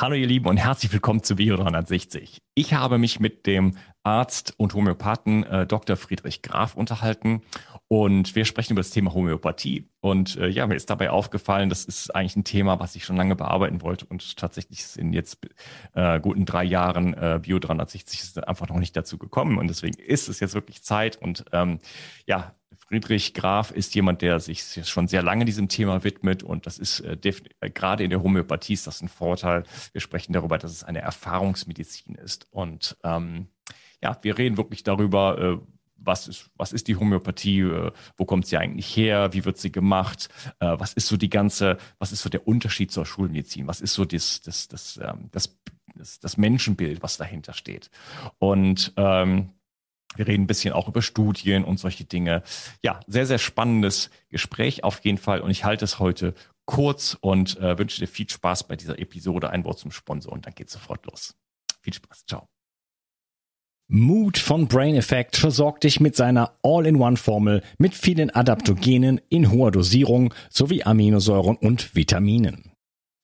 Hallo ihr Lieben und herzlich willkommen zu Bio 360. Ich habe mich mit dem Arzt und Homöopathen äh, Dr. Friedrich Graf unterhalten und wir sprechen über das Thema Homöopathie. Und äh, ja, mir ist dabei aufgefallen, das ist eigentlich ein Thema, was ich schon lange bearbeiten wollte und tatsächlich in jetzt äh, guten drei Jahren äh, Bio 360 ist einfach noch nicht dazu gekommen und deswegen ist es jetzt wirklich Zeit und ähm, ja, Friedrich Graf ist jemand, der sich schon sehr lange diesem Thema widmet und das ist äh, äh, gerade in der Homöopathie ist das ein Vorteil. Wir sprechen darüber, dass es eine Erfahrungsmedizin ist und ähm, ja, wir reden wirklich darüber, äh, was ist, was ist die Homöopathie, äh, wo kommt sie eigentlich her, wie wird sie gemacht, äh, was ist so die ganze, was ist so der Unterschied zur Schulmedizin, was ist so das, das, das, ähm, das, das, das Menschenbild, was dahinter steht. Und ähm, wir reden ein bisschen auch über Studien und solche Dinge. Ja, sehr, sehr spannendes Gespräch auf jeden Fall. Und ich halte es heute kurz und äh, wünsche dir viel Spaß bei dieser Episode. Ein Wort zum Sponsor und dann geht's sofort los. Viel Spaß. Ciao. Mood von Brain Effect versorgt dich mit seiner All-in-One-Formel mit vielen Adaptogenen in hoher Dosierung sowie Aminosäuren und Vitaminen.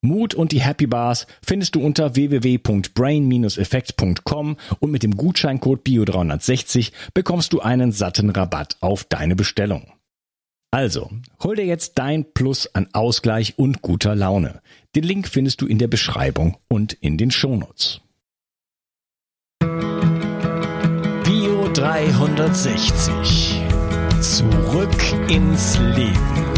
Mut und die Happy Bars findest du unter www.brain-effekt.com und mit dem Gutscheincode BIO360 bekommst du einen satten Rabatt auf deine Bestellung. Also, hol dir jetzt dein Plus an Ausgleich und guter Laune. Den Link findest du in der Beschreibung und in den Shownotes. Bio 360. Zurück ins Leben.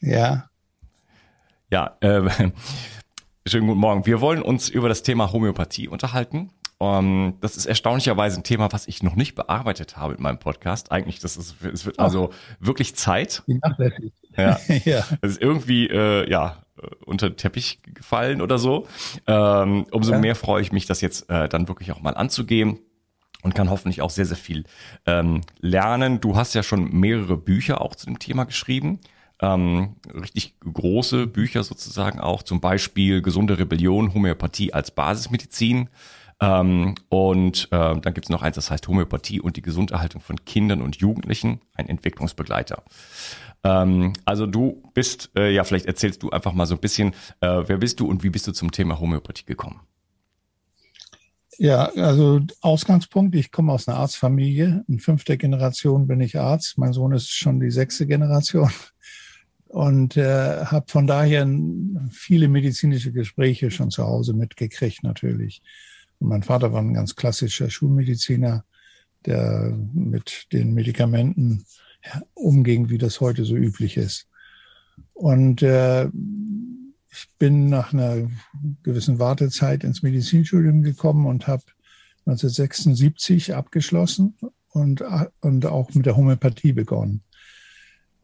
Ja. Ja, äh, schönen guten Morgen. Wir wollen uns über das Thema Homöopathie unterhalten. Um, ähm, das ist erstaunlicherweise ein Thema, was ich noch nicht bearbeitet habe in meinem Podcast. Eigentlich, das ist, es wird also wirklich Zeit. Ja. ja. Es ist irgendwie, äh, ja, unter den Teppich gefallen oder so. Ähm, umso ja. mehr freue ich mich, das jetzt äh, dann wirklich auch mal anzugehen und kann hoffentlich auch sehr, sehr viel ähm, lernen. Du hast ja schon mehrere Bücher auch zu dem Thema geschrieben ähm, richtig große Bücher sozusagen auch, zum Beispiel Gesunde Rebellion, Homöopathie als Basismedizin. Ähm, und äh, dann gibt es noch eins, das heißt Homöopathie und die Gesunderhaltung von Kindern und Jugendlichen, ein Entwicklungsbegleiter. Ähm, also du bist, äh, ja, vielleicht erzählst du einfach mal so ein bisschen, äh, wer bist du und wie bist du zum Thema Homöopathie gekommen? Ja, also Ausgangspunkt, ich komme aus einer Arztfamilie. In fünfter Generation bin ich Arzt. Mein Sohn ist schon die sechste Generation und äh, habe von daher viele medizinische Gespräche schon zu Hause mitgekriegt natürlich. Und mein Vater war ein ganz klassischer Schulmediziner, der mit den Medikamenten umging, wie das heute so üblich ist. Und äh, ich bin nach einer gewissen Wartezeit ins Medizinstudium gekommen und habe 1976 abgeschlossen und, und auch mit der Homöopathie begonnen.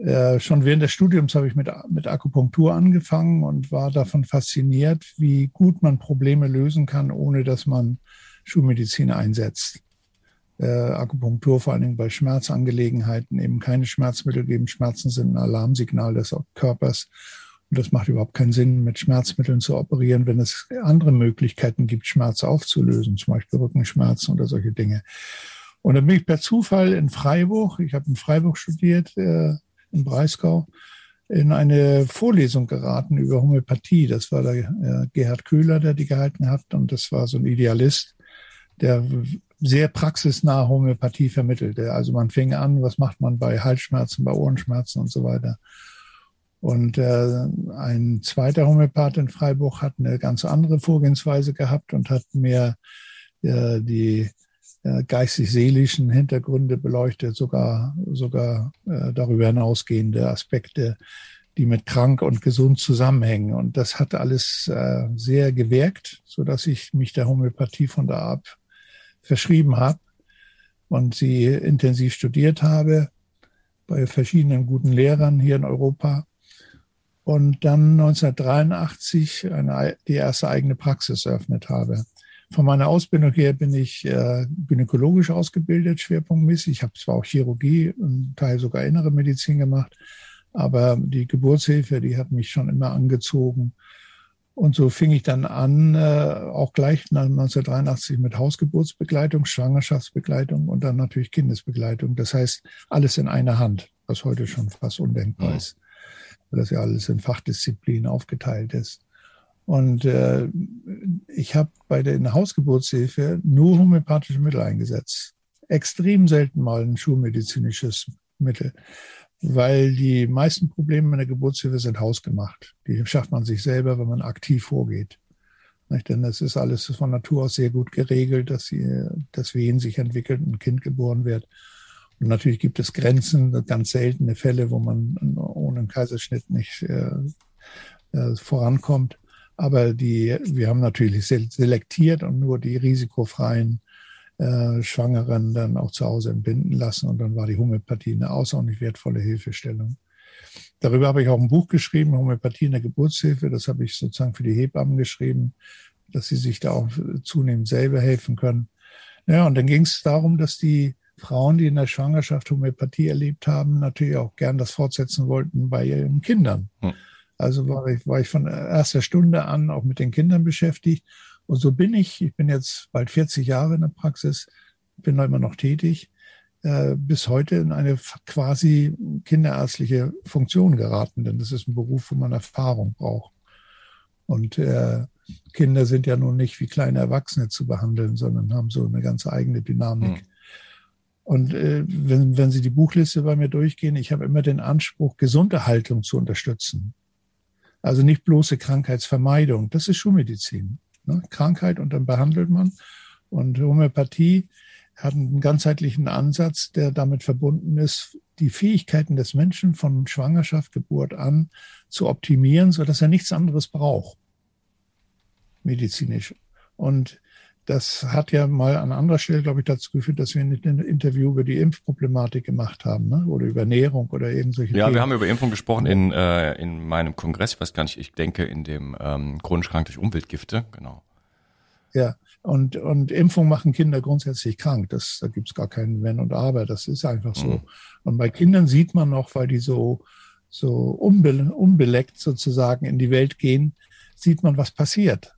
Äh, schon während des Studiums habe ich mit, mit Akupunktur angefangen und war davon fasziniert, wie gut man Probleme lösen kann, ohne dass man Schulmedizin einsetzt. Äh, Akupunktur vor allen Dingen bei Schmerzangelegenheiten eben keine Schmerzmittel geben. Schmerzen sind ein Alarmsignal des Körpers. Und das macht überhaupt keinen Sinn, mit Schmerzmitteln zu operieren, wenn es andere Möglichkeiten gibt, Schmerz aufzulösen, zum Beispiel Rückenschmerzen oder solche Dinge. Und dann bin ich per Zufall in Freiburg, ich habe in Freiburg studiert, äh, im Breisgau, in eine Vorlesung geraten über Homöopathie. Das war der äh, Gerhard Köhler, der die gehalten hat. Und das war so ein Idealist, der sehr praxisnah Homöopathie vermittelte. Also man fing an, was macht man bei Halsschmerzen, bei Ohrenschmerzen und so weiter. Und äh, ein zweiter Homöopath in Freiburg hat eine ganz andere Vorgehensweise gehabt und hat mehr äh, die geistig-seelischen Hintergründe beleuchtet, sogar, sogar äh, darüber hinausgehende Aspekte, die mit krank und gesund zusammenhängen. Und das hat alles äh, sehr gewirkt, so dass ich mich der Homöopathie von da ab verschrieben habe und sie intensiv studiert habe bei verschiedenen guten Lehrern hier in Europa und dann 1983 eine, die erste eigene Praxis eröffnet habe. Von meiner Ausbildung her bin ich äh, gynäkologisch ausgebildet, schwerpunktmäßig. Ich habe zwar auch Chirurgie und Teil sogar innere Medizin gemacht, aber die Geburtshilfe, die hat mich schon immer angezogen. Und so fing ich dann an, äh, auch gleich 1983 mit Hausgeburtsbegleitung, Schwangerschaftsbegleitung und dann natürlich Kindesbegleitung. Das heißt, alles in einer Hand, was heute schon fast undenkbar ist, weil das ja alles in Fachdisziplinen aufgeteilt ist. Und äh, ich habe bei der Hausgeburtshilfe nur homöopathische Mittel eingesetzt. Extrem selten mal ein schulmedizinisches Mittel, weil die meisten Probleme in der Geburtshilfe sind hausgemacht. Die schafft man sich selber, wenn man aktiv vorgeht. Nicht? Denn das ist alles von Natur aus sehr gut geregelt, dass, sie, dass Wehen sich entwickeln und ein Kind geboren wird. Und natürlich gibt es Grenzen, ganz seltene Fälle, wo man ohne einen Kaiserschnitt nicht äh, äh, vorankommt. Aber die, wir haben natürlich selektiert und nur die risikofreien äh, Schwangeren dann auch zu Hause entbinden lassen. Und dann war die Homöopathie eine außerordentlich wertvolle Hilfestellung. Darüber habe ich auch ein Buch geschrieben, Homöopathie in der Geburtshilfe. Das habe ich sozusagen für die Hebammen geschrieben, dass sie sich da auch zunehmend selber helfen können. Ja, und dann ging es darum, dass die Frauen, die in der Schwangerschaft Homöopathie erlebt haben, natürlich auch gern das fortsetzen wollten bei ihren Kindern. Hm. Also war ich, war ich von erster Stunde an auch mit den Kindern beschäftigt. Und so bin ich, ich bin jetzt bald 40 Jahre in der Praxis, bin da immer noch tätig, äh, bis heute in eine quasi kinderärztliche Funktion geraten, denn das ist ein Beruf, wo man Erfahrung braucht. Und äh, Kinder sind ja nun nicht wie kleine Erwachsene zu behandeln, sondern haben so eine ganz eigene Dynamik. Hm. Und äh, wenn, wenn Sie die Buchliste bei mir durchgehen, ich habe immer den Anspruch, gesunde Haltung zu unterstützen. Also nicht bloße Krankheitsvermeidung. Das ist Schulmedizin. Ne? Krankheit und dann behandelt man. Und Homöopathie hat einen ganzheitlichen Ansatz, der damit verbunden ist, die Fähigkeiten des Menschen von Schwangerschaft, Geburt an zu optimieren, so dass er nichts anderes braucht. Medizinisch. Und das hat ja mal an anderer Stelle, glaube ich, dazu geführt, dass wir ein Interview über die Impfproblematik gemacht haben, ne? oder über Ernährung oder eben solche Ja, Themen. wir haben über Impfung gesprochen in, äh, in meinem Kongress, ich weiß gar nicht, ich denke in dem ähm, chronisch krank durch Umweltgifte, genau. Ja, und, und Impfung machen Kinder grundsätzlich krank. Das, da gibt's gar keinen Wenn und Aber. Das ist einfach so. Mhm. Und bei Kindern sieht man noch, weil die so, so unbe unbeleckt sozusagen in die Welt gehen, sieht man, was passiert.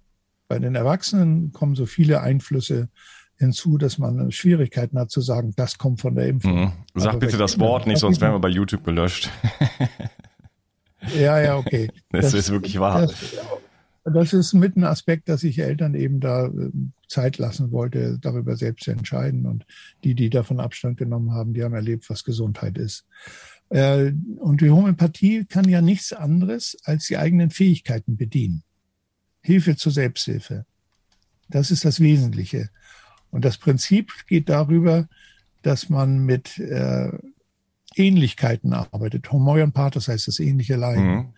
Bei den Erwachsenen kommen so viele Einflüsse hinzu, dass man Schwierigkeiten hat zu sagen, das kommt von der Impfung. Mhm. Sag bitte das Wort nicht, sonst werden wir bei YouTube gelöscht. ja, ja, okay. Das, das ist wirklich wahr. Das, das, ist mit ein Aspekt, dass ich Eltern eben da äh, Zeit lassen wollte, darüber selbst zu entscheiden. Und die, die davon Abstand genommen haben, die haben erlebt, was Gesundheit ist. Äh, und die Homöopathie kann ja nichts anderes als die eigenen Fähigkeiten bedienen. Hilfe zur Selbsthilfe. Das ist das Wesentliche. Und das Prinzip geht darüber, dass man mit äh, Ähnlichkeiten arbeitet. Homoion Pathos heißt das ähnliche Leiden. Mhm.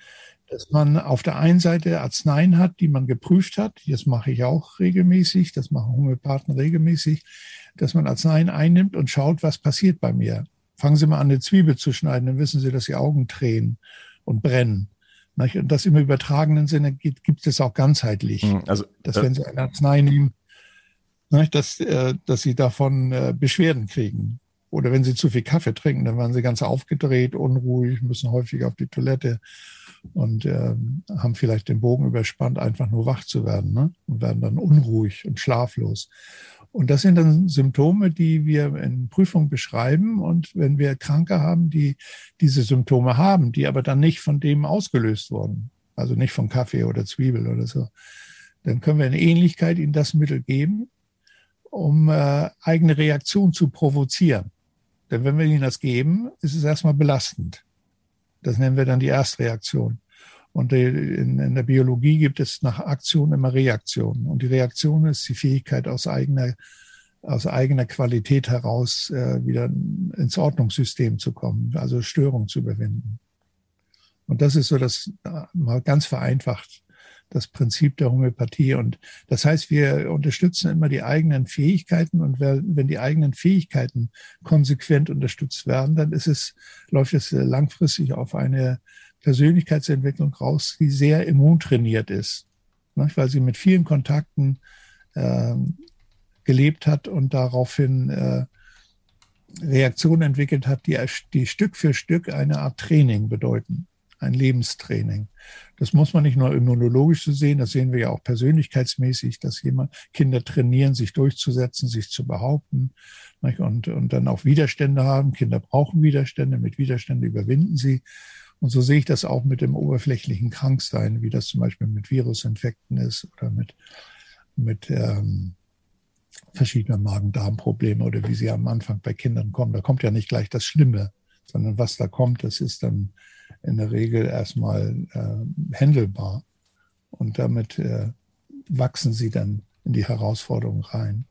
Dass man auf der einen Seite Arzneien hat, die man geprüft hat. Das mache ich auch regelmäßig. Das machen Homöopathen regelmäßig. Dass man Arzneien einnimmt und schaut, was passiert bei mir. Fangen Sie mal an, eine Zwiebel zu schneiden, dann wissen Sie, dass die Augen tränen und brennen. Und das im übertragenen Sinne gibt, gibt es auch ganzheitlich. Hm, also, dass äh, wenn Sie eine Arznei nehmen, dass, äh, dass Sie davon äh, Beschwerden kriegen. Oder wenn Sie zu viel Kaffee trinken, dann werden Sie ganz aufgedreht, unruhig, müssen häufig auf die Toilette und äh, haben vielleicht den Bogen überspannt, einfach nur wach zu werden ne? und werden dann unruhig und schlaflos. Und das sind dann Symptome, die wir in Prüfung beschreiben. Und wenn wir Kranke haben, die diese Symptome haben, die aber dann nicht von dem ausgelöst wurden, also nicht von Kaffee oder Zwiebel oder so, dann können wir in Ähnlichkeit ihnen das Mittel geben, um äh, eigene Reaktion zu provozieren. Denn wenn wir ihnen das geben, ist es erstmal belastend. Das nennen wir dann die Erstreaktion. Und in, der Biologie gibt es nach Aktion immer Reaktion. Und die Reaktion ist die Fähigkeit aus eigener, aus eigener Qualität heraus äh, wieder ins Ordnungssystem zu kommen, also Störung zu überwinden. Und das ist so das mal ganz vereinfacht das Prinzip der Homöopathie. Und das heißt, wir unterstützen immer die eigenen Fähigkeiten. Und wenn die eigenen Fähigkeiten konsequent unterstützt werden, dann ist es, läuft es langfristig auf eine Persönlichkeitsentwicklung raus, die sehr immuntrainiert ist, ne? weil sie mit vielen Kontakten äh, gelebt hat und daraufhin äh, Reaktionen entwickelt hat, die, die Stück für Stück eine Art Training bedeuten, ein Lebenstraining. Das muss man nicht nur immunologisch so sehen, das sehen wir ja auch persönlichkeitsmäßig, dass jemand Kinder trainieren, sich durchzusetzen, sich zu behaupten und, und dann auch Widerstände haben. Kinder brauchen Widerstände, mit Widerständen überwinden sie. Und so sehe ich das auch mit dem oberflächlichen Kranksein, wie das zum Beispiel mit Virusinfekten ist oder mit, mit ähm, verschiedenen Magen-Darm-Problemen oder wie sie am Anfang bei Kindern kommen. Da kommt ja nicht gleich das Schlimme, sondern was da kommt, das ist dann in der Regel erstmal äh, händelbar. Und damit äh, wachsen sie dann in die Herausforderung rein.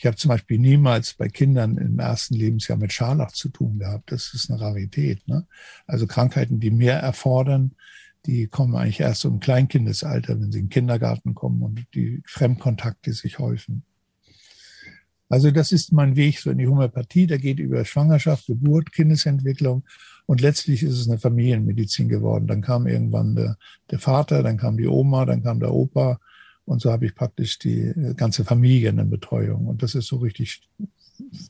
Ich habe zum Beispiel niemals bei Kindern im ersten Lebensjahr mit Scharlach zu tun gehabt. Das ist eine Rarität. Ne? Also Krankheiten, die mehr erfordern, die kommen eigentlich erst im Kleinkindesalter, wenn sie in den Kindergarten kommen und die Fremdkontakte sich häufen. Also das ist mein Weg so in die Homöopathie. Der geht über Schwangerschaft, Geburt, Kindesentwicklung und letztlich ist es eine Familienmedizin geworden. Dann kam irgendwann der, der Vater, dann kam die Oma, dann kam der Opa und so habe ich praktisch die äh, ganze Familie in der Betreuung. Und das ist so richtig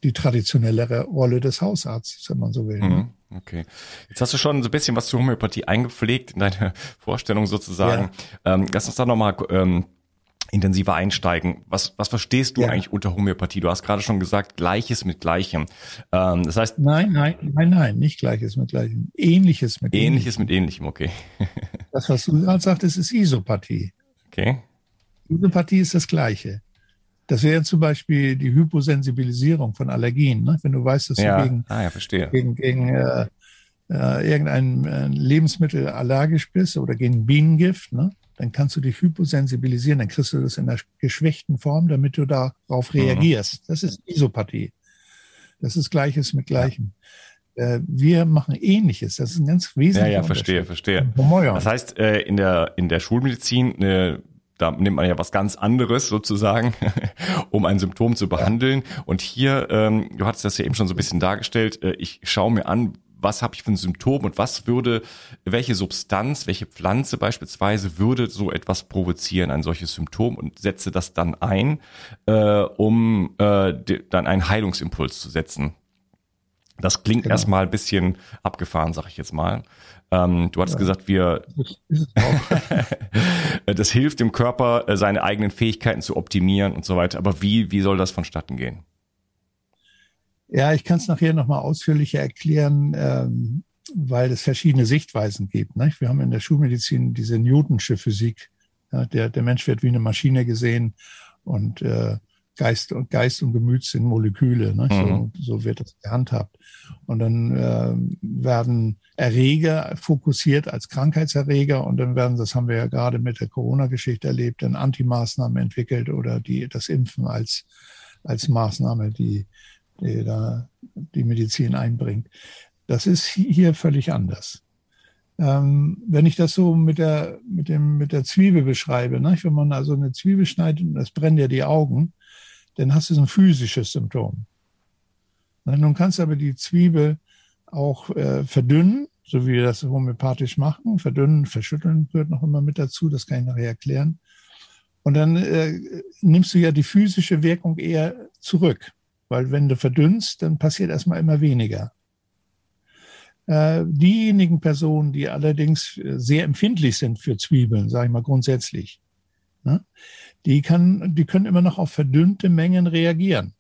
die traditionellere Rolle des Hausarztes, wenn man so will. Ne? Mhm, okay. Jetzt hast du schon so ein bisschen was zur Homöopathie eingepflegt in deine Vorstellung sozusagen. Ja. Ähm, lass uns da nochmal ähm, intensiver einsteigen. Was, was verstehst du ja. eigentlich unter Homöopathie? Du hast gerade schon gesagt, Gleiches mit Gleichem. Ähm, das heißt. Nein, nein, nein, nein, nicht Gleiches mit Gleichem. Ähnliches mit Ähnliches Ähnlichem. mit Ähnlichem, okay. das, was du gerade sagtest, ist Isopathie. Okay. Isopathie ist das Gleiche. Das wäre zum Beispiel die Hyposensibilisierung von Allergien. Ne? Wenn du weißt, dass ja. du gegen, ah, ja, gegen, gegen äh, äh, irgendein äh, Lebensmittel allergisch bist oder gegen Bienengift, ne? dann kannst du dich hyposensibilisieren, dann kriegst du das in einer geschwächten Form, damit du darauf mhm. reagierst. Das ist Isopathie. Das ist Gleiches mit Gleichem. Ja. Äh, wir machen Ähnliches. Das ist ein ganz wesentlicher Ja, ja, verstehe, verstehe. Das heißt, äh, in der, in der Schulmedizin da nimmt man ja was ganz anderes sozusagen, um ein Symptom zu behandeln. Und hier, ähm, du hattest das ja eben schon so ein bisschen dargestellt, äh, ich schaue mir an, was habe ich für ein Symptom und was würde, welche Substanz, welche Pflanze beispielsweise würde so etwas provozieren, ein solches Symptom und setze das dann ein, äh, um äh, dann einen Heilungsimpuls zu setzen. Das klingt genau. erstmal ein bisschen abgefahren, sag ich jetzt mal. Ähm, du hattest ja. gesagt, wir das hilft dem Körper, äh, seine eigenen Fähigkeiten zu optimieren und so weiter. Aber wie, wie soll das vonstatten gehen? Ja, ich kann es nachher nochmal ausführlicher erklären, ähm, weil es verschiedene Sichtweisen gibt. Nicht? Wir haben in der Schulmedizin diese Newtonsche Physik. Ja, der, der Mensch wird wie eine Maschine gesehen und äh, Geist und Geist und Gemüt sind Moleküle. Ne? Mhm. So, so wird das gehandhabt. Und dann äh, werden Erreger fokussiert als Krankheitserreger und dann werden, das haben wir ja gerade mit der Corona-Geschichte erlebt, dann Antimaßnahmen entwickelt oder die das Impfen als als Maßnahme, die, die da die Medizin einbringt. Das ist hier völlig anders. Ähm, wenn ich das so mit der, mit dem, mit der Zwiebel beschreibe, ne? wenn man also eine Zwiebel schneidet und das brennt ja die Augen, dann hast du so ein physisches Symptom. Nun kannst du aber die Zwiebel auch äh, verdünnen, so wie wir das homöopathisch machen. Verdünnen, verschütteln gehört noch immer mit dazu, das kann ich nachher erklären. Und dann äh, nimmst du ja die physische Wirkung eher zurück, weil wenn du verdünnst, dann passiert erstmal immer weniger. Äh, diejenigen Personen, die allerdings sehr empfindlich sind für Zwiebeln, sage ich mal grundsätzlich, Ne? Die, kann, die können immer noch auf verdünnte Mengen reagieren.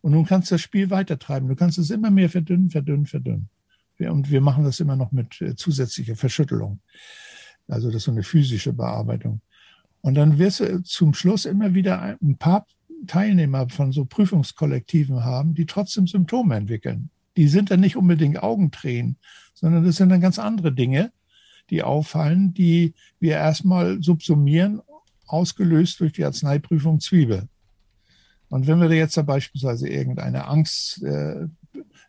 Und nun kannst du das Spiel weitertreiben. Du kannst es immer mehr verdünnen, verdünnen, verdünnen. Und wir machen das immer noch mit äh, zusätzlicher Verschüttelung. Also das ist so eine physische Bearbeitung. Und dann wirst du zum Schluss immer wieder ein paar Teilnehmer von so Prüfungskollektiven haben, die trotzdem Symptome entwickeln. Die sind dann nicht unbedingt Augentränen, sondern das sind dann ganz andere Dinge, die auffallen, die wir erstmal subsumieren, ausgelöst durch die Arzneiprüfung Zwiebel. Und wenn wir jetzt da beispielsweise irgendeine Angst äh,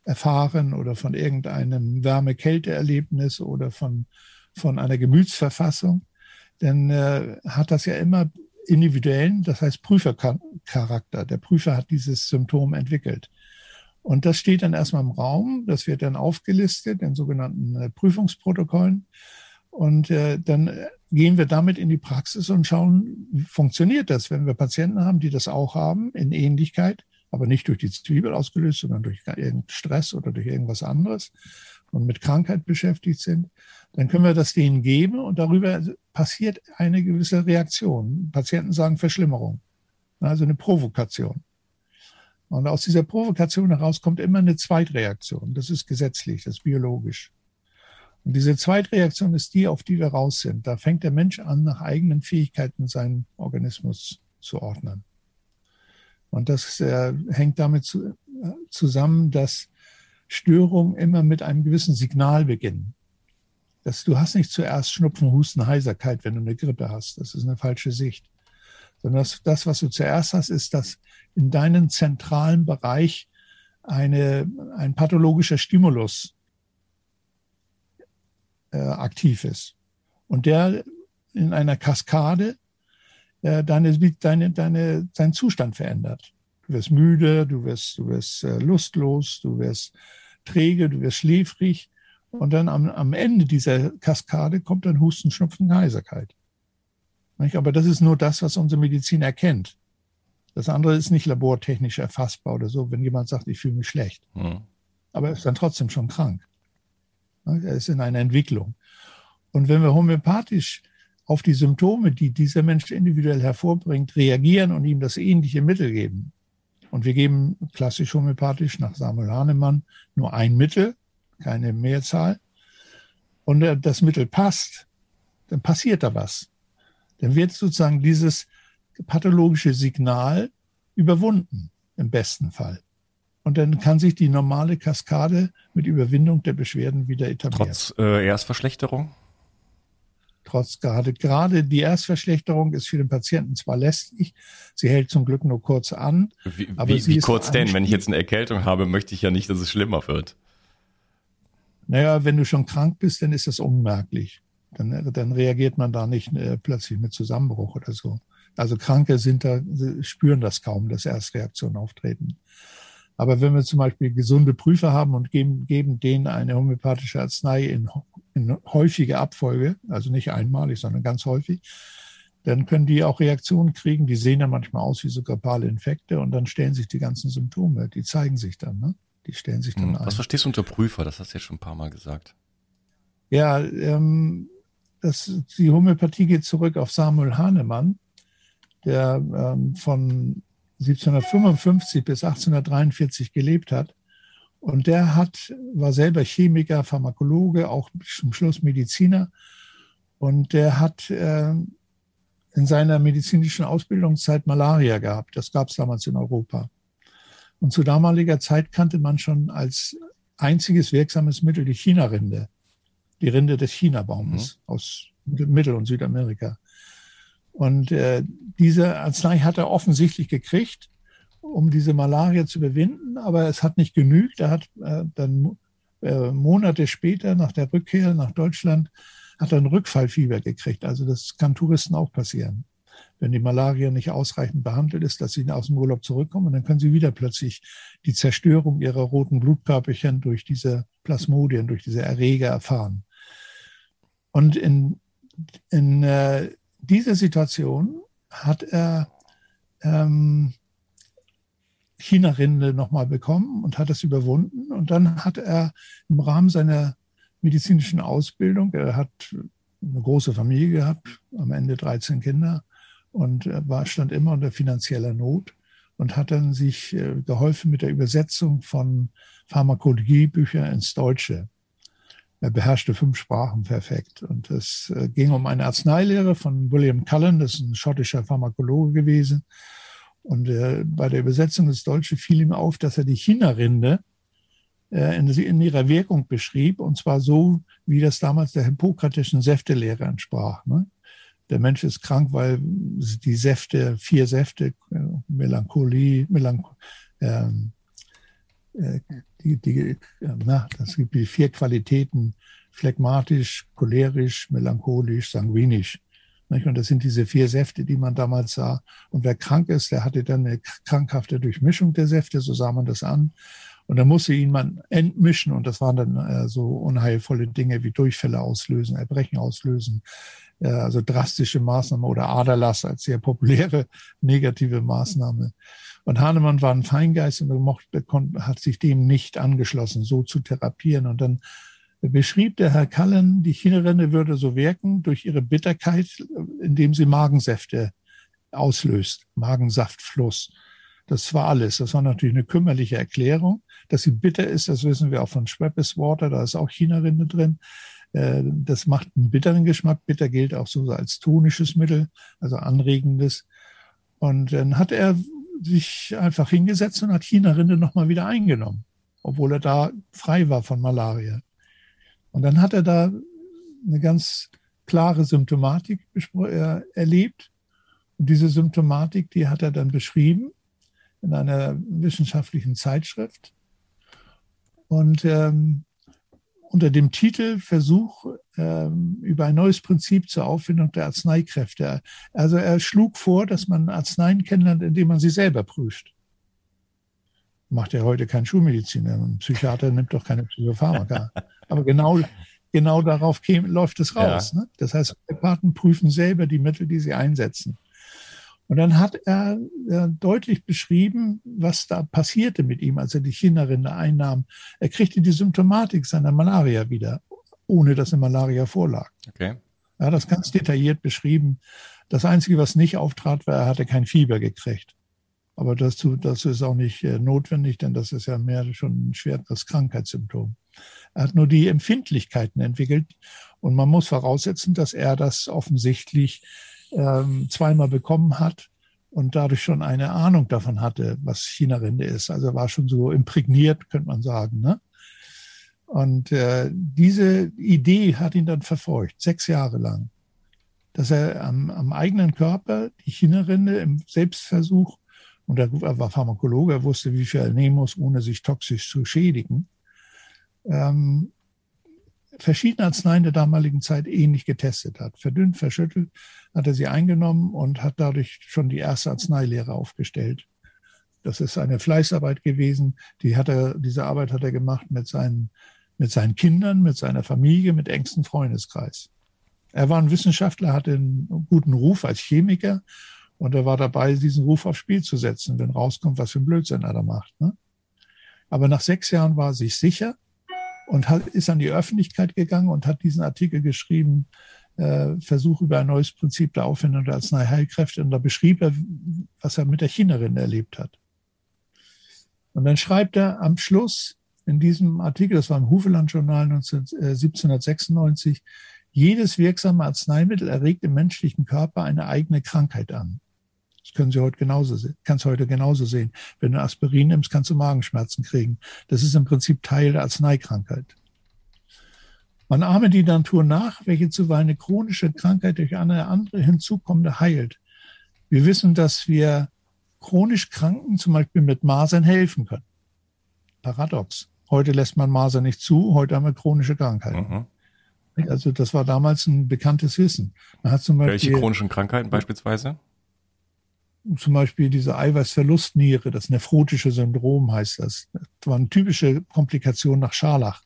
erfahren oder von irgendeinem Wärme-Kälte-Erlebnis oder von, von einer Gemütsverfassung, dann äh, hat das ja immer individuellen, das heißt Prüfercharakter. Der Prüfer hat dieses Symptom entwickelt. Und das steht dann erstmal im Raum, das wird dann aufgelistet in sogenannten äh, Prüfungsprotokollen. Und äh, dann gehen wir damit in die Praxis und schauen, wie funktioniert das, wenn wir Patienten haben, die das auch haben, in Ähnlichkeit, aber nicht durch die Zwiebel ausgelöst, sondern durch irgendeinen Stress oder durch irgendwas anderes und mit Krankheit beschäftigt sind, dann können wir das denen geben und darüber passiert eine gewisse Reaktion. Patienten sagen Verschlimmerung, also eine Provokation. Und aus dieser Provokation heraus kommt immer eine Zweitreaktion. Das ist gesetzlich, das ist biologisch. Und diese Zweitreaktion ist die, auf die wir raus sind. Da fängt der Mensch an, nach eigenen Fähigkeiten seinen Organismus zu ordnen. Und das äh, hängt damit zu, äh, zusammen, dass Störungen immer mit einem gewissen Signal beginnen. Das, du hast nicht zuerst Schnupfen, Husten, Heiserkeit, wenn du eine Grippe hast. Das ist eine falsche Sicht. Sondern das, das was du zuerst hast, ist, dass in deinem zentralen Bereich eine, ein pathologischer Stimulus äh, aktiv ist. Und der in einer Kaskade äh, deine, deine, deine, deinen Zustand verändert. Du wirst müde, du wirst, du wirst äh, lustlos, du wirst träge, du wirst schläfrig. Und dann am, am Ende dieser Kaskade kommt dann Husten, Schnupfen, Heiserkeit. Aber das ist nur das, was unsere Medizin erkennt. Das andere ist nicht labortechnisch erfassbar oder so, wenn jemand sagt, ich fühle mich schlecht. Hm. Aber er ist dann trotzdem schon krank. Er ist in einer Entwicklung. Und wenn wir homöopathisch auf die Symptome, die dieser Mensch individuell hervorbringt, reagieren und ihm das ähnliche Mittel geben, und wir geben klassisch homöopathisch nach Samuel Hahnemann nur ein Mittel, keine Mehrzahl, und das Mittel passt, dann passiert da was. Dann wird sozusagen dieses pathologische Signal überwunden, im besten Fall. Und dann kann sich die normale Kaskade mit Überwindung der Beschwerden wieder etablieren. Trotz äh, Erstverschlechterung? Trotz gerade, gerade die Erstverschlechterung ist für den Patienten zwar lästig, sie hält zum Glück nur kurz an. Wie, aber wie, wie kurz denn? Wenn ich jetzt eine Erkältung habe, möchte ich ja nicht, dass es schlimmer wird. Naja, wenn du schon krank bist, dann ist das unmerklich. Dann, dann reagiert man da nicht äh, plötzlich mit Zusammenbruch oder so. Also Kranke sind da, spüren das kaum, dass Erstreaktionen auftreten. Aber wenn wir zum Beispiel gesunde Prüfer haben und geben, geben denen eine homöopathische Arznei in, in häufige Abfolge, also nicht einmalig, sondern ganz häufig, dann können die auch Reaktionen kriegen. Die sehen dann manchmal aus wie so grippale Infekte und dann stellen sich die ganzen Symptome, die zeigen sich dann. Ne? Die stellen sich dann hm, ein. Was verstehst du unter Prüfer? Das hast du ja schon ein paar Mal gesagt. Ja, ähm, das, die Homöopathie geht zurück auf Samuel Hahnemann, der ähm, von 1755 bis 1843 gelebt hat. Und der hat, war selber Chemiker, Pharmakologe, auch zum Schluss Mediziner. Und der hat äh, in seiner medizinischen Ausbildungszeit Malaria gehabt. Das gab es damals in Europa. Und zu damaliger Zeit kannte man schon als einziges wirksames Mittel die China-Rinde, die Rinde des China-Baumes mhm. aus Mittel- und Südamerika. Und äh, diese Arznei hat er offensichtlich gekriegt, um diese Malaria zu überwinden, aber es hat nicht genügt. Er hat äh, dann äh, Monate später nach der Rückkehr nach Deutschland hat er ein Rückfallfieber gekriegt. Also das kann Touristen auch passieren. Wenn die Malaria nicht ausreichend behandelt ist, dass sie aus dem Urlaub zurückkommen, dann können sie wieder plötzlich die Zerstörung ihrer roten Blutkörperchen durch diese Plasmodien, durch diese Erreger erfahren. Und in, in äh, dieser Situation hat er ähm, China-Rinde nochmal bekommen und hat das überwunden. Und dann hat er im Rahmen seiner medizinischen Ausbildung, er hat eine große Familie gehabt, am Ende 13 Kinder und war, stand immer unter finanzieller Not und hat dann sich äh, geholfen mit der Übersetzung von Pharmakologiebüchern ins Deutsche. Er beherrschte fünf Sprachen perfekt. Und es äh, ging um eine Arzneilehre von William Cullen, das ist ein schottischer Pharmakologe gewesen. Und äh, bei der Übersetzung ins Deutsche fiel ihm auf, dass er die China-Rinde äh, in, ihrer Wirkung beschrieb, und zwar so, wie das damals der hippokratischen Säftelehre entsprach. Ne? Der Mensch ist krank, weil die Säfte, vier Säfte, Melancholie, Melanch ähm, äh, die, die, na, das gibt die vier Qualitäten, phlegmatisch, cholerisch, melancholisch, sanguinisch. Und das sind diese vier Säfte, die man damals sah. Und wer krank ist, der hatte dann eine krankhafte Durchmischung der Säfte, so sah man das an. Und dann musste ihn man entmischen und das waren dann äh, so unheilvolle Dinge wie Durchfälle auslösen, Erbrechen auslösen, äh, also drastische Maßnahmen oder Aderlass als sehr populäre negative Maßnahme. Und Hahnemann war ein Feingeist und mochte, hat sich dem nicht angeschlossen, so zu therapieren. Und dann beschrieb der Herr Cullen, die Chinarinde würde so wirken durch ihre Bitterkeit, indem sie Magensäfte auslöst, Magensaftfluss. Das war alles. Das war natürlich eine kümmerliche Erklärung. Dass sie bitter ist, das wissen wir auch von Schweppes Water, da ist auch Chinarinde drin. Äh, das macht einen bitteren Geschmack. Bitter gilt auch so als tonisches Mittel, also anregendes. Und dann hat er sich einfach hingesetzt und hat Chinarinde nochmal wieder eingenommen, obwohl er da frei war von Malaria. Und dann hat er da eine ganz klare Symptomatik äh, erlebt. Und diese Symptomatik, die hat er dann beschrieben in einer wissenschaftlichen Zeitschrift. Und ähm, unter dem Titel Versuch über ein neues Prinzip zur Aufwendung der Arzneikräfte. Also er schlug vor, dass man Arzneien kennenlernt, indem man sie selber prüft. Macht ja heute kein Schulmediziner. Ein Psychiater nimmt doch keine Psychopharmaka. Aber genau, genau darauf käme, läuft es raus. Ja. Ne? Das heißt, Homöopathen prüfen selber die Mittel, die sie einsetzen. Und dann hat er äh, deutlich beschrieben, was da passierte mit ihm, als er die Chinarinde einnahm. Er kriegte die Symptomatik seiner Malaria wieder, ohne dass eine Malaria vorlag. Okay. Er hat das ganz detailliert beschrieben. Das Einzige, was nicht auftrat, war, er hatte kein Fieber gekriegt. Aber dazu, dazu ist auch nicht äh, notwendig, denn das ist ja mehr schon ein schweres Krankheitssymptom. Er hat nur die Empfindlichkeiten entwickelt und man muss voraussetzen, dass er das offensichtlich ähm, zweimal bekommen hat und dadurch schon eine Ahnung davon hatte, was China-Rinde ist. Also war schon so imprägniert, könnte man sagen. Ne? Und äh, diese Idee hat ihn dann verfolgt, sechs Jahre lang, dass er am, am eigenen Körper die China-Rinde im Selbstversuch, und er war Pharmakologe, er wusste, wie viel er nehmen muss, ohne sich toxisch zu schädigen, ähm, verschiedene Arzneien der damaligen Zeit ähnlich getestet hat. Verdünnt, verschüttelt, hat er sie eingenommen und hat dadurch schon die erste Arzneilehre aufgestellt. Das ist eine Fleißarbeit gewesen. Die hat er, diese Arbeit hat er gemacht mit seinen, mit seinen Kindern, mit seiner Familie, mit engstem Freundeskreis. Er war ein Wissenschaftler, hatte einen guten Ruf als Chemiker und er war dabei, diesen Ruf aufs Spiel zu setzen, wenn rauskommt, was für ein Blödsinn er da macht. Ne? Aber nach sechs Jahren war er sich sicher und hat, ist an die Öffentlichkeit gegangen und hat diesen Artikel geschrieben, äh, Versuch über ein neues Prinzip der Aufwendung der Arzneiheilkräfte. Und da beschrieb er, was er mit der Chinerin erlebt hat. Und dann schreibt er am Schluss in diesem Artikel, das war im Hufeland-Journal 1796, jedes wirksame Arzneimittel erregt im menschlichen Körper eine eigene Krankheit an. Das können Sie heute genauso sehen, kannst heute genauso sehen. Wenn du Aspirin nimmst, kannst du Magenschmerzen kriegen. Das ist im Prinzip Teil der Arzneikrankheit. Man ahme die Natur nach, welche zuweilen eine chronische Krankheit durch eine andere hinzukommende heilt. Wir wissen, dass wir chronisch Kranken zum Beispiel mit Masern helfen können. Paradox. Heute lässt man Masern nicht zu, heute haben wir chronische Krankheiten. Mhm. Also das war damals ein bekanntes Wissen. Beispiel, Welche chronischen Krankheiten beispielsweise? Zum Beispiel diese Eiweißverlustniere, das nephrotische Syndrom heißt das. Das war eine typische Komplikation nach Scharlach.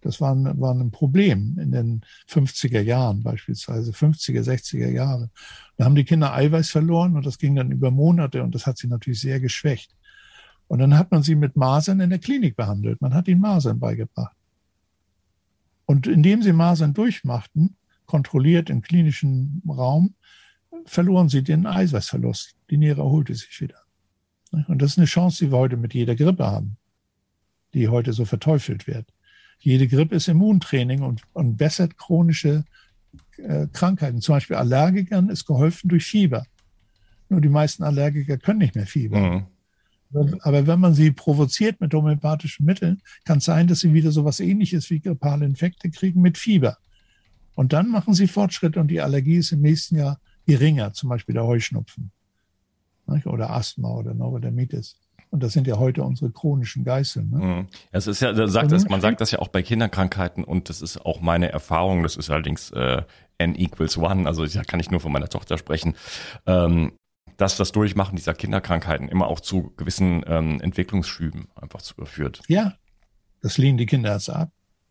Das war ein, war ein Problem in den 50er Jahren beispielsweise, 50er, 60er Jahre. Da haben die Kinder Eiweiß verloren und das ging dann über Monate und das hat sie natürlich sehr geschwächt. Und dann hat man sie mit Masern in der Klinik behandelt. Man hat ihnen Masern beigebracht. Und indem sie Masern durchmachten, kontrolliert im klinischen Raum, verloren sie den Eiweißverlust. Die Niere erholte sich wieder. Und das ist eine Chance, die wir heute mit jeder Grippe haben, die heute so verteufelt wird. Jede Grippe ist Immuntraining und, und bessert chronische äh, Krankheiten. Zum Beispiel Allergikern ist geholfen durch Fieber. Nur die meisten Allergiker können nicht mehr Fieber. Mhm. Aber wenn man sie provoziert mit homöopathischen Mitteln, kann es sein, dass sie wieder so etwas ähnliches wie grippale Infekte kriegen mit Fieber. Und dann machen sie Fortschritte und die Allergie ist im nächsten Jahr geringer, zum Beispiel der Heuschnupfen oder Asthma oder Neurodermitis. Und das sind ja heute unsere chronischen Geißeln. Ne? Mhm. Es ist ja, sagt das, man sagt das ja auch bei Kinderkrankheiten und das ist auch meine Erfahrung. Das ist allerdings äh, n equals one. Also da kann ich nur von meiner Tochter sprechen. Ähm, dass das Durchmachen dieser Kinderkrankheiten immer auch zu gewissen ähm, Entwicklungsschüben einfach führt. Ja, das lehnen die Kinder erst ab.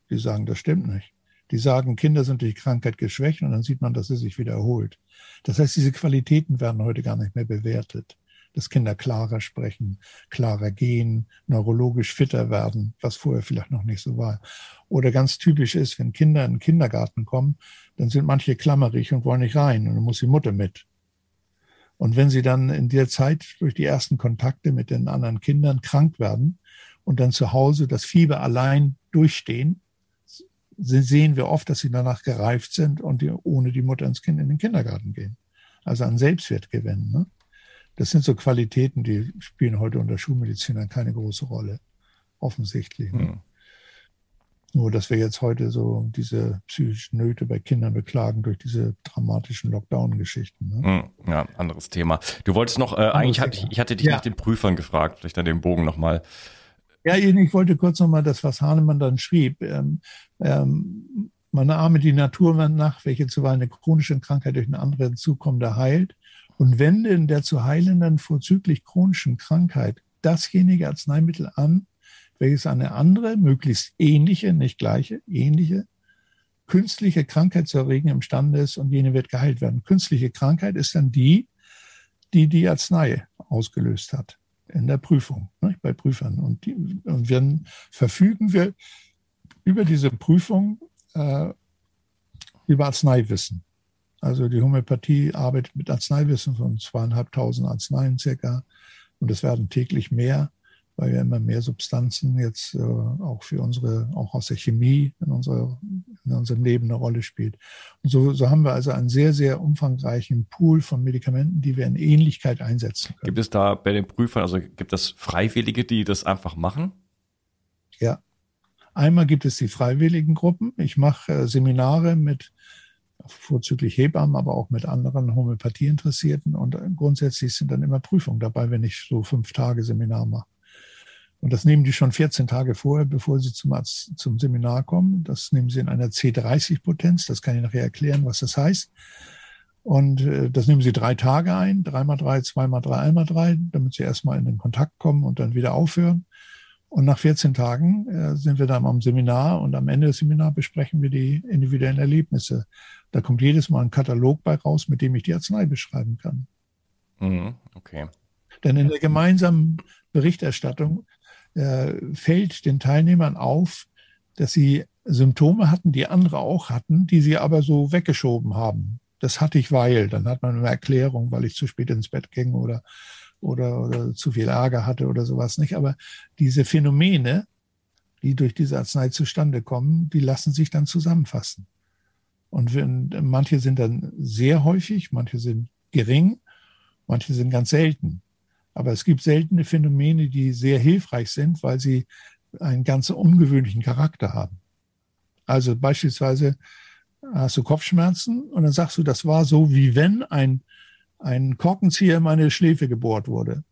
Die sagen, das stimmt nicht. Die sagen, Kinder sind durch Krankheit geschwächt und dann sieht man, dass sie sich wieder erholt. Das heißt, diese Qualitäten werden heute gar nicht mehr bewertet. Dass Kinder klarer sprechen, klarer gehen, neurologisch fitter werden, was vorher vielleicht noch nicht so war. Oder ganz typisch ist, wenn Kinder in den Kindergarten kommen, dann sind manche klammerig und wollen nicht rein und dann muss die Mutter mit. Und wenn sie dann in der Zeit durch die ersten Kontakte mit den anderen Kindern krank werden und dann zu Hause das Fieber allein durchstehen, sehen wir oft, dass sie danach gereift sind und die, ohne die Mutter ins Kind in den Kindergarten gehen. Also an Selbstwert gewinnen. Ne? Das sind so Qualitäten, die spielen heute unter Schulmedizinern keine große Rolle. Offensichtlich. Ne? Hm. Nur, dass wir jetzt heute so diese psychischen Nöte bei Kindern beklagen durch diese dramatischen Lockdown-Geschichten. Ne? Hm, ja, anderes Thema. Du wolltest noch, äh, eigentlich hatte ich, ich hatte dich ja. nach den Prüfern gefragt, vielleicht an den Bogen nochmal. Ja, ich wollte kurz nochmal das, was Hahnemann dann schrieb. Ähm, ähm, meine Arme die Natur nach, welche zuweilen eine chronische Krankheit durch eine andere zukommende heilt und wende in der zu heilenden vorzüglich chronischen Krankheit dasjenige Arzneimittel an, welches eine andere, möglichst ähnliche, nicht gleiche, ähnliche, künstliche Krankheit zu erregen imstande ist und jene wird geheilt werden. Künstliche Krankheit ist dann die, die die Arznei ausgelöst hat in der Prüfung, ne, bei Prüfern. Und, die, und dann verfügen wir über diese Prüfung äh, über Arzneiwissen. Also die Homöopathie arbeitet mit Arzneiwissen von zweieinhalbtausend Arzneien circa und es werden täglich mehr weil ja immer mehr Substanzen jetzt äh, auch für unsere, auch aus der Chemie in, unsere, in unserem Leben eine Rolle spielt. Und so, so haben wir also einen sehr, sehr umfangreichen Pool von Medikamenten, die wir in Ähnlichkeit einsetzen können. Gibt es da bei den Prüfern, also gibt es Freiwillige, die das einfach machen? Ja. Einmal gibt es die freiwilligen Gruppen. Ich mache äh, Seminare mit vorzüglich Hebammen, aber auch mit anderen Homöopathieinteressierten. Und äh, grundsätzlich sind dann immer Prüfungen dabei, wenn ich so fünf Tage Seminar mache. Und das nehmen die schon 14 Tage vorher, bevor sie zum, Arzt, zum Seminar kommen. Das nehmen sie in einer C30-Potenz. Das kann ich nachher erklären, was das heißt. Und äh, das nehmen sie drei Tage ein, dreimal drei, zweimal drei, einmal drei, damit sie erstmal in den Kontakt kommen und dann wieder aufhören. Und nach 14 Tagen äh, sind wir dann am Seminar und am Ende des Seminars besprechen wir die individuellen Erlebnisse. Da kommt jedes Mal ein Katalog bei raus, mit dem ich die Arznei beschreiben kann. Mhm, okay. Denn in der gemeinsamen Berichterstattung äh, fällt den Teilnehmern auf, dass sie Symptome hatten, die andere auch hatten, die sie aber so weggeschoben haben. Das hatte ich, weil, dann hat man eine Erklärung, weil ich zu spät ins Bett ging oder, oder, oder zu viel Ärger hatte oder sowas nicht. Aber diese Phänomene, die durch diese Arznei zustande kommen, die lassen sich dann zusammenfassen. Und wenn, manche sind dann sehr häufig, manche sind gering, manche sind ganz selten. Aber es gibt seltene Phänomene, die sehr hilfreich sind, weil sie einen ganz ungewöhnlichen Charakter haben. Also beispielsweise hast du Kopfschmerzen und dann sagst du, das war so, wie wenn ein, ein Korkenzieher in meine Schläfe gebohrt wurde.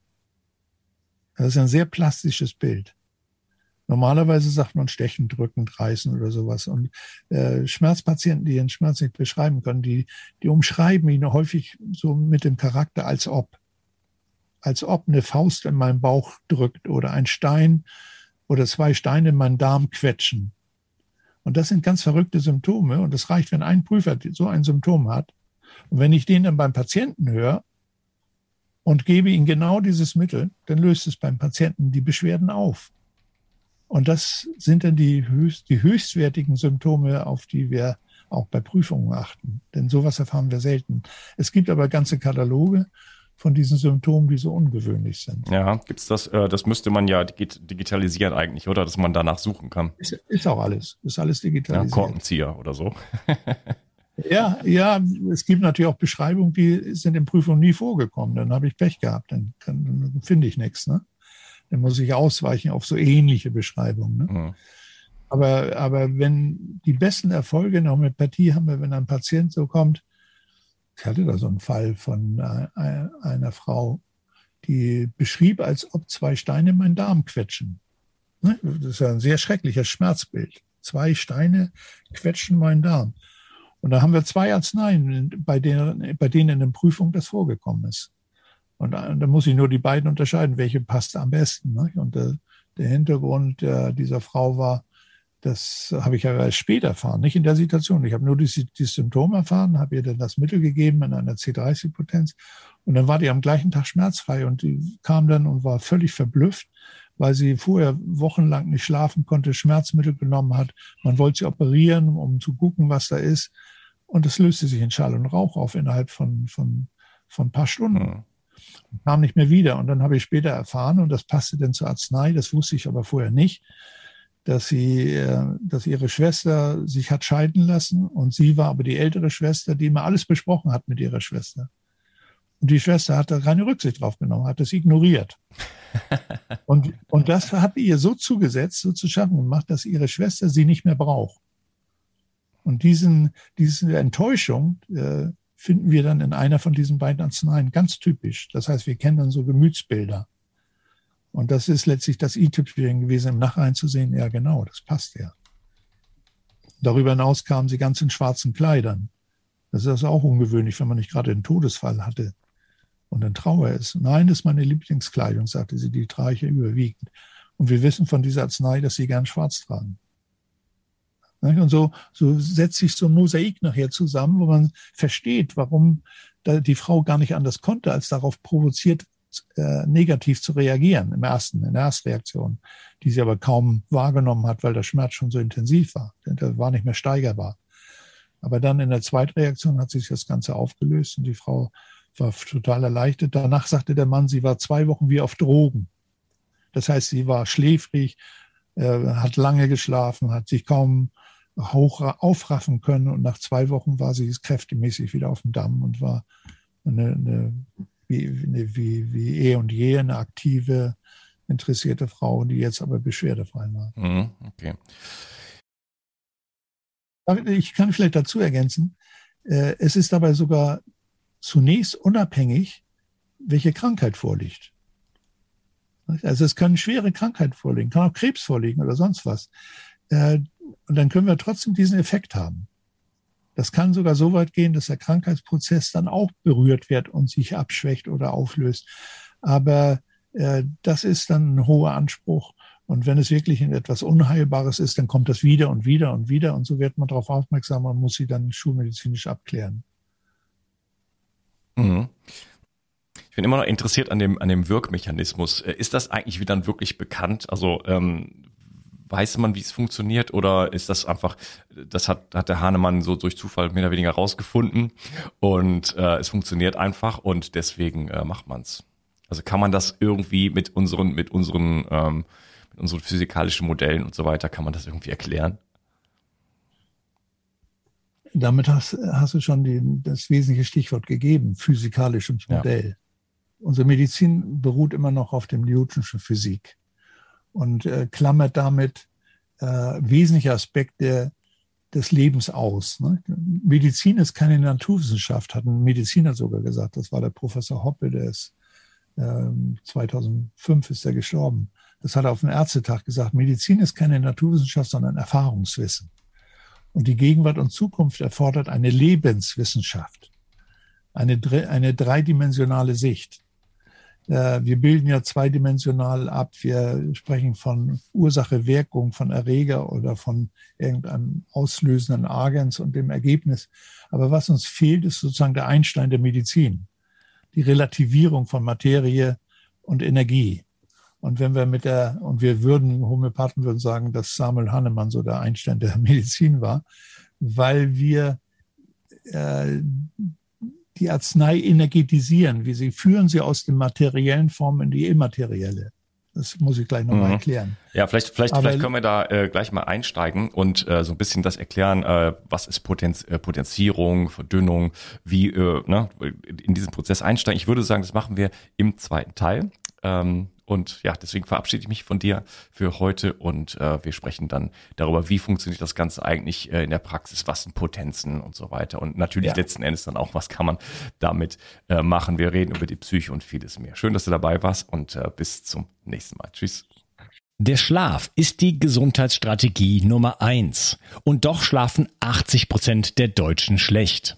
Das ist ein sehr plastisches Bild. Normalerweise sagt man stechen, drücken, reißen oder sowas. Und äh, Schmerzpatienten, die ihren Schmerz nicht beschreiben können, die, die umschreiben ihn häufig so mit dem Charakter als ob als ob eine Faust in meinen Bauch drückt oder ein Stein oder zwei Steine in meinen Darm quetschen. Und das sind ganz verrückte Symptome. Und es reicht, wenn ein Prüfer so ein Symptom hat. Und wenn ich den dann beim Patienten höre und gebe ihm genau dieses Mittel, dann löst es beim Patienten die Beschwerden auf. Und das sind dann die, höchst, die höchstwertigen Symptome, auf die wir auch bei Prüfungen achten. Denn sowas erfahren wir selten. Es gibt aber ganze Kataloge von diesen Symptomen, die so ungewöhnlich sind. Ja, gibt's das? Äh, das müsste man ja digitalisieren eigentlich, oder? Dass man danach suchen kann. Ist, ist auch alles. Ist alles digitalisiert. Ja, Korkenzieher oder so. ja, ja, es gibt natürlich auch Beschreibungen, die sind in Prüfungen nie vorgekommen. Dann habe ich Pech gehabt, dann, dann finde ich nichts. Ne? Dann muss ich ausweichen auf so ähnliche Beschreibungen. Ne? Mhm. Aber, aber wenn die besten Erfolge in der Homöopathie haben wir, wenn ein Patient so kommt, ich hatte da so einen Fall von äh, einer Frau, die beschrieb, als ob zwei Steine meinen Darm quetschen. Ne? Das ist ja ein sehr schreckliches Schmerzbild. Zwei Steine quetschen meinen Darm. Und da haben wir zwei Arzneien, bei denen, bei denen in der Prüfung das vorgekommen ist. Und da, da muss ich nur die beiden unterscheiden, welche passt am besten. Ne? Und der, der Hintergrund dieser Frau war, das habe ich ja erst später erfahren, nicht in der Situation. Ich habe nur die, die Symptome erfahren, habe ihr dann das Mittel gegeben in einer C30-Potenz und dann war die am gleichen Tag schmerzfrei und die kam dann und war völlig verblüfft, weil sie vorher wochenlang nicht schlafen konnte, Schmerzmittel genommen hat. Man wollte sie operieren, um zu gucken, was da ist. Und es löste sich in Schall und Rauch auf innerhalb von, von, von ein paar Stunden. Mhm kam nicht mehr wieder. Und dann habe ich später erfahren, und das passte dann zur Arznei, das wusste ich aber vorher nicht, dass sie, äh, dass ihre Schwester sich hat scheiden lassen und sie war aber die ältere Schwester, die immer alles besprochen hat mit ihrer Schwester. Und die Schwester hat da keine Rücksicht drauf genommen, hat das ignoriert. und, und das hat ihr so zugesetzt, so zu schaffen gemacht, dass ihre Schwester sie nicht mehr braucht. Und diesen, diese Enttäuschung äh, finden wir dann in einer von diesen beiden Arzneien ganz typisch. Das heißt, wir kennen dann so Gemütsbilder. Und das ist letztlich das i-Tüpfchen gewesen, im Nachhinein zu sehen, ja genau, das passt ja. Darüber hinaus kamen sie ganz in schwarzen Kleidern. Das ist also auch ungewöhnlich, wenn man nicht gerade einen Todesfall hatte und dann Trauer ist. Nein, das ist meine Lieblingskleidung, sagte sie, die trage ich überwiegend. Und wir wissen von dieser Arznei, dass sie gern schwarz tragen. Und so, so setzt sich so ein Mosaik nachher zusammen, wo man versteht, warum die Frau gar nicht anders konnte, als darauf provoziert äh, negativ zu reagieren im ersten, in der Erstreaktion, die sie aber kaum wahrgenommen hat, weil der Schmerz schon so intensiv war. Der war nicht mehr steigerbar. Aber dann in der Zweitreaktion hat sich das Ganze aufgelöst und die Frau war total erleichtert. Danach sagte der Mann, sie war zwei Wochen wie auf Drogen. Das heißt, sie war schläfrig, äh, hat lange geschlafen, hat sich kaum hoch aufraffen können und nach zwei Wochen war sie kräftemäßig wieder auf dem Damm und war eine, eine wie, wie, wie eh und je eine aktive, interessierte Frau, die jetzt aber beschwerdefrei war. Mhm, okay. Ich kann vielleicht dazu ergänzen, äh, es ist dabei sogar zunächst unabhängig, welche Krankheit vorliegt. Also es können schwere Krankheiten vorliegen, kann auch Krebs vorliegen oder sonst was. Äh, und dann können wir trotzdem diesen Effekt haben. Das kann sogar so weit gehen, dass der Krankheitsprozess dann auch berührt wird und sich abschwächt oder auflöst. Aber äh, das ist dann ein hoher Anspruch. Und wenn es wirklich in etwas Unheilbares ist, dann kommt das wieder und wieder und wieder. Und so wird man darauf aufmerksam und muss sie dann schulmedizinisch abklären. Mhm. Ich bin immer noch interessiert an dem, an dem Wirkmechanismus. Äh, ist das eigentlich wieder wirklich bekannt? Also ähm, Weiß man, wie es funktioniert oder ist das einfach, das hat, hat der Hahnemann so durch Zufall mehr oder weniger rausgefunden und äh, es funktioniert einfach und deswegen äh, macht man's. Also kann man das irgendwie mit unseren, mit unseren, ähm, mit unseren physikalischen Modellen und so weiter, kann man das irgendwie erklären? Damit hast, hast du schon die, das wesentliche Stichwort gegeben, physikalisches Modell. Ja. Unsere Medizin beruht immer noch auf dem Newtonschen Physik und äh, klammert damit äh, wesentliche Aspekte des Lebens aus. Ne? Medizin ist keine Naturwissenschaft, hat ein Mediziner sogar gesagt. Das war der Professor Hoppe, der ist äh, 2005 ist er gestorben. Das hat er auf dem Ärztetag gesagt. Medizin ist keine Naturwissenschaft, sondern Erfahrungswissen. Und die Gegenwart und Zukunft erfordert eine Lebenswissenschaft, eine, eine dreidimensionale Sicht. Äh, wir bilden ja zweidimensional ab. Wir sprechen von Ursache, Wirkung, von Erreger oder von irgendeinem auslösenden Agens und dem Ergebnis. Aber was uns fehlt, ist sozusagen der Einstein der Medizin. Die Relativierung von Materie und Energie. Und wenn wir mit der, und wir würden, Homöopathen würden sagen, dass Samuel Hahnemann so der Einstein der Medizin war, weil wir äh, die Arznei energetisieren. Wie sie führen sie aus der materiellen Form in die immaterielle. Das muss ich gleich nochmal mhm. erklären. Ja, vielleicht, vielleicht, vielleicht können wir da äh, gleich mal einsteigen und äh, so ein bisschen das erklären, äh, was ist Potenz, äh, Potenzierung, Verdünnung, wie äh, ne, in diesen Prozess einsteigen. Ich würde sagen, das machen wir im zweiten Teil. Ähm, und ja, deswegen verabschiede ich mich von dir für heute und äh, wir sprechen dann darüber, wie funktioniert das Ganze eigentlich äh, in der Praxis, was sind Potenzen und so weiter. Und natürlich ja. letzten Endes dann auch, was kann man damit äh, machen. Wir reden über die Psyche und vieles mehr. Schön, dass du dabei warst und äh, bis zum nächsten Mal. Tschüss. Der Schlaf ist die Gesundheitsstrategie Nummer eins. Und doch schlafen 80 Prozent der Deutschen schlecht.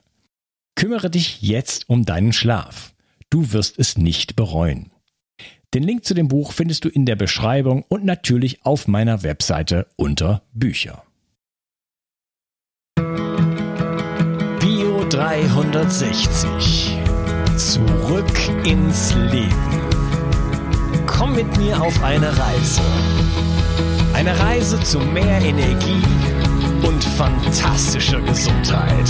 Kümmere dich jetzt um deinen Schlaf. Du wirst es nicht bereuen. Den Link zu dem Buch findest du in der Beschreibung und natürlich auf meiner Webseite unter Bücher. Bio 360. Zurück ins Leben. Komm mit mir auf eine Reise. Eine Reise zu mehr Energie und fantastischer Gesundheit.